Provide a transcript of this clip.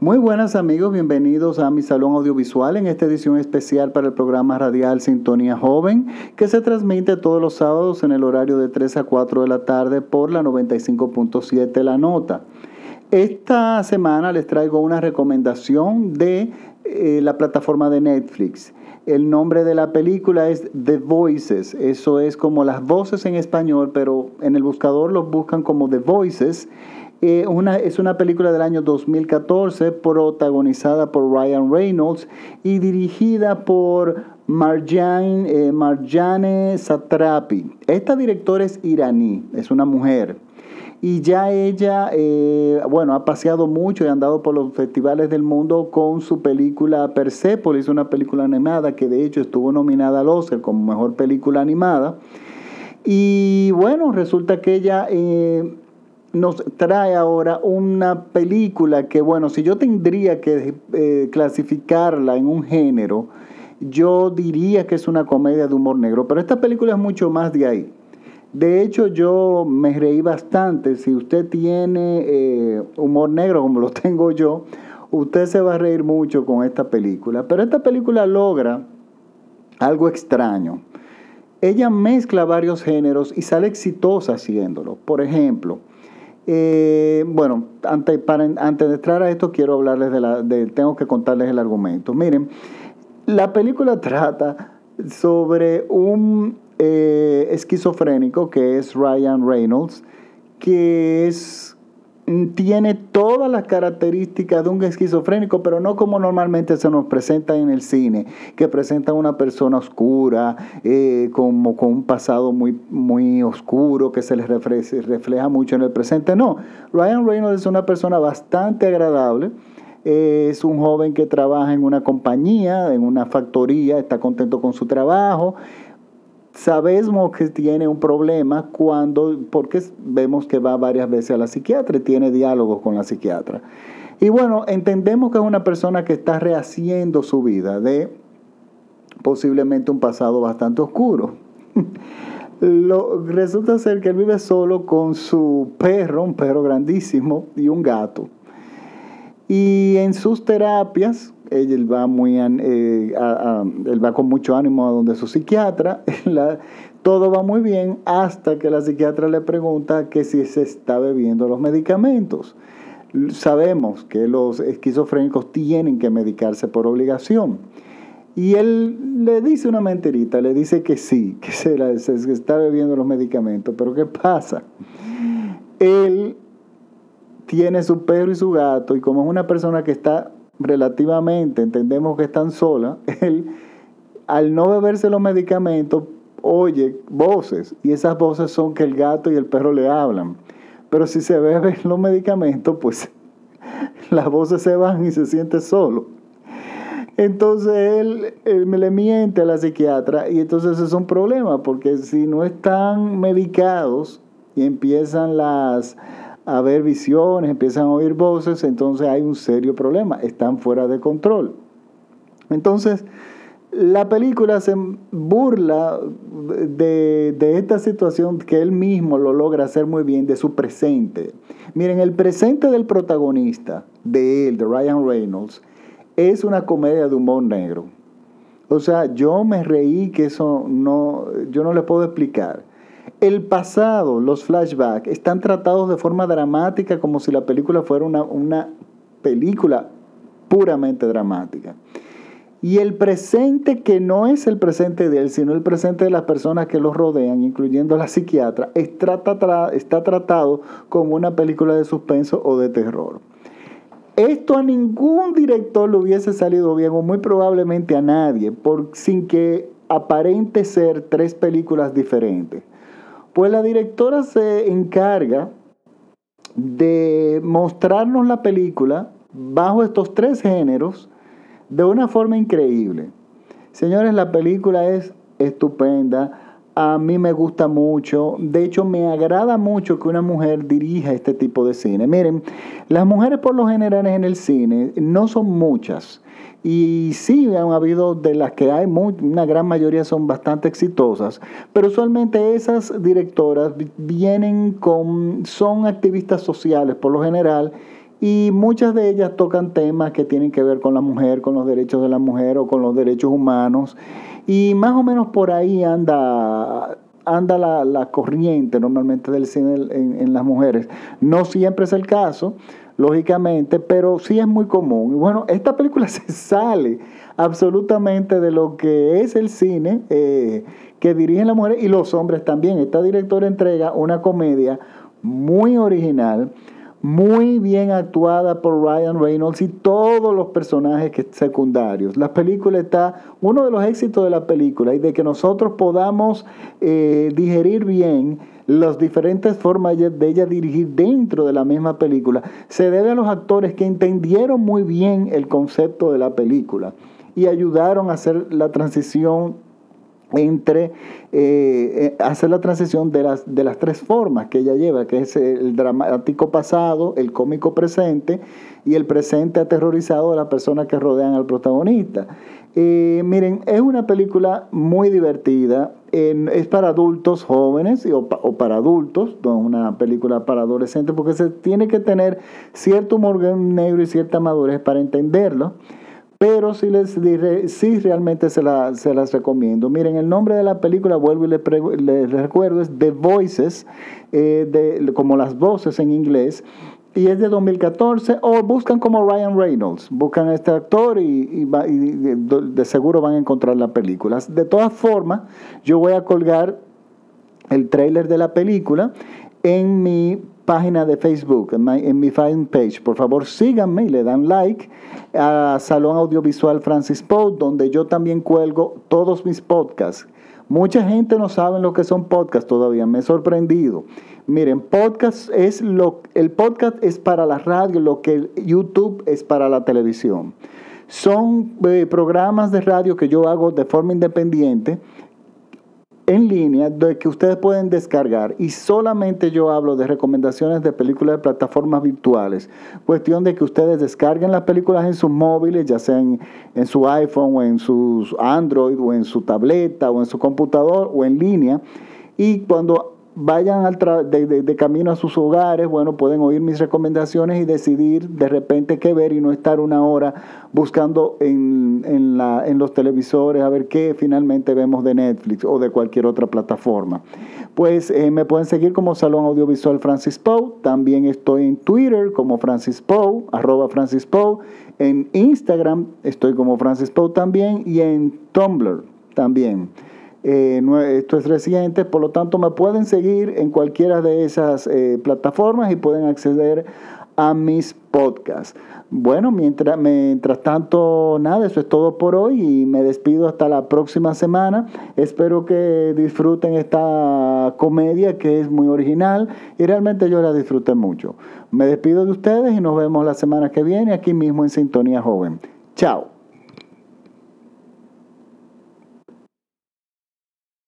Muy buenas amigos, bienvenidos a mi salón audiovisual en esta edición especial para el programa radial Sintonía Joven que se transmite todos los sábados en el horario de 3 a 4 de la tarde por la 95.7 La Nota. Esta semana les traigo una recomendación de eh, la plataforma de Netflix. El nombre de la película es The Voices, eso es como las voces en español, pero en el buscador los buscan como The Voices eh, una, es una película del año 2014 protagonizada por Ryan Reynolds y dirigida por Marjane, eh, Marjane Satrapi. Esta directora es iraní, es una mujer. Y ya ella, eh, bueno, ha paseado mucho y ha andado por los festivales del mundo con su película Persepolis, una película animada que de hecho estuvo nominada al Oscar como mejor película animada. Y bueno, resulta que ella nos trae ahora una película que, bueno, si yo tendría que eh, clasificarla en un género, yo diría que es una comedia de humor negro, pero esta película es mucho más de ahí. De hecho, yo me reí bastante. Si usted tiene eh, humor negro como lo tengo yo, usted se va a reír mucho con esta película. Pero esta película logra algo extraño. Ella mezcla varios géneros y sale exitosa haciéndolo. Por ejemplo, eh, bueno, antes, para, antes de entrar a esto, quiero hablarles de la. Tengo que contarles el argumento. Miren, la película trata sobre un eh, esquizofrénico que es Ryan Reynolds, que es tiene todas las características de un esquizofrénico, pero no como normalmente se nos presenta en el cine, que presenta una persona oscura, eh, como con un pasado muy, muy oscuro, que se le refleja, refleja mucho en el presente. No, Ryan Reynolds es una persona bastante agradable. es un joven que trabaja en una compañía, en una factoría, está contento con su trabajo, sabemos que tiene un problema cuando, porque vemos que va varias veces a la psiquiatra y tiene diálogos con la psiquiatra. Y bueno, entendemos que es una persona que está rehaciendo su vida de posiblemente un pasado bastante oscuro. Resulta ser que él vive solo con su perro, un perro grandísimo, y un gato. Y en sus terapias, él va, muy, eh, él va con mucho ánimo a donde su psiquiatra, todo va muy bien hasta que la psiquiatra le pregunta que si se está bebiendo los medicamentos. Sabemos que los esquizofrénicos tienen que medicarse por obligación. Y él le dice una mentirita, le dice que sí, que se, se está bebiendo los medicamentos. Pero ¿qué pasa? Él tiene su perro y su gato y como es una persona que está relativamente entendemos que están sola, él al no beberse los medicamentos oye voces y esas voces son que el gato y el perro le hablan. Pero si se beben los medicamentos, pues las voces se van y se siente solo. Entonces él, él, le miente a la psiquiatra y entonces es un problema porque si no están medicados y empiezan las a ver visiones, empiezan a oír voces, entonces hay un serio problema, están fuera de control. Entonces, la película se burla de, esta situación que él mismo lo logra hacer muy bien, de su presente. Miren, el presente del protagonista, de él, de Ryan Reynolds, es una comedia de humor negro. O sea, yo me reí que eso no, yo no le puedo explicar. El pasado, los flashbacks, están tratados de forma dramática como si la película fuera una, una película puramente dramática. Y el presente, que no es el presente de él, sino el presente de las personas que lo rodean, incluyendo la psiquiatra, está, tratado como una película de suspenso o de terror. Esto a ningún director le hubiese salido bien, o muy probablemente a nadie, sin que aparente ser tres películas diferentes. Pues la directora se encarga de mostrarnos la película bajo estos tres géneros de una forma increíble. Señores, la película es estupenda. A mí me gusta mucho. De hecho, me agrada mucho que una mujer dirija este tipo de cine. Miren, las mujeres por lo general en el cine no son muchas. Y sí, han habido de las que hay, una gran mayoría son bastante exitosas, pero usualmente esas directoras vienen con, son activistas sociales por lo general y muchas de ellas tocan temas que tienen que ver con la mujer, con los derechos de la mujer o con los derechos humanos. Y más o menos por ahí anda anda la, corriente normalmente del cine en, las mujeres. No siempre es el caso, lógicamente, pero sí es muy común. Y bueno, esta película se sale absolutamente de lo que es el cine eh, que dirigen las mujeres y los hombres también. Esta directora entrega una comedia muy original, muy bien actuada por Ryan Reynolds y todos los personajes secundarios. La película está, uno de los éxitos de la película y de que nosotros podamos eh, digerir bien las diferentes formas de ella dirigir dentro de la misma película, se debe a los actores que entendieron muy bien el concepto de la película y ayudaron a hacer la transición entre eh, eh, hacer la transición de las, de las tres formas que ella lleva, que es el dramático pasado, el cómico presente y el presente aterrorizado de las personas que rodean al protagonista. Eh, miren, es una película muy divertida, es para adultos jóvenes o, para adultos, no es una película para adolescentes, porque se tiene que tener cierto humor negro y cierta madurez para entenderlo pero sí, les sí realmente se, se, las recomiendo. Miren, el nombre de la película, vuelvo y les, recuerdo, es The Voices, eh, de, como las voces en inglés, y es de 2014, o buscan como Ryan Reynolds, buscan a este actor y, de, seguro van a encontrar la película. De todas formas, yo voy a colgar el trailer de la película en mi página de Facebook, en mi, fan page. Por favor, síganme y le dan like a Salón Audiovisual Francis Poe, donde yo también cuelgo todos mis podcasts. Mucha gente no sabe lo que son podcasts todavía, me he sorprendido. Miren, podcast es lo, el podcast es para la radio, lo que YouTube es para la televisión. Son eh, programas de radio que yo hago de forma independiente en línea de que ustedes pueden descargar y solamente yo hablo de recomendaciones de películas de plataformas virtuales. Cuestión de que ustedes descarguen las películas en sus móviles, ya sea en, en su iPhone o en su Android o en su tableta o en su computador o en línea. Y cuando vayan al de, camino a sus hogares, bueno, pueden oír mis recomendaciones y decidir de repente qué ver y no estar una hora buscando en, en, la, en los televisores a ver qué finalmente vemos de Netflix o de cualquier otra plataforma. Pues eh, me pueden seguir como Salón Audiovisual Francis Poe, también estoy en Twitter como Francis Poe, arroba Francis Poe, en Instagram estoy como Francis Poe también y en Tumblr también. Eh, esto es reciente, por lo tanto me pueden seguir en cualquiera de esas eh, plataformas y pueden acceder a mis podcasts. Bueno, mientras, mientras tanto, nada, eso es todo por hoy y me despido hasta la próxima semana. Espero que disfruten esta comedia que es muy original y realmente yo la disfruté mucho. Me despido de ustedes y nos vemos la semana que viene aquí mismo en Sintonía Joven. Chao.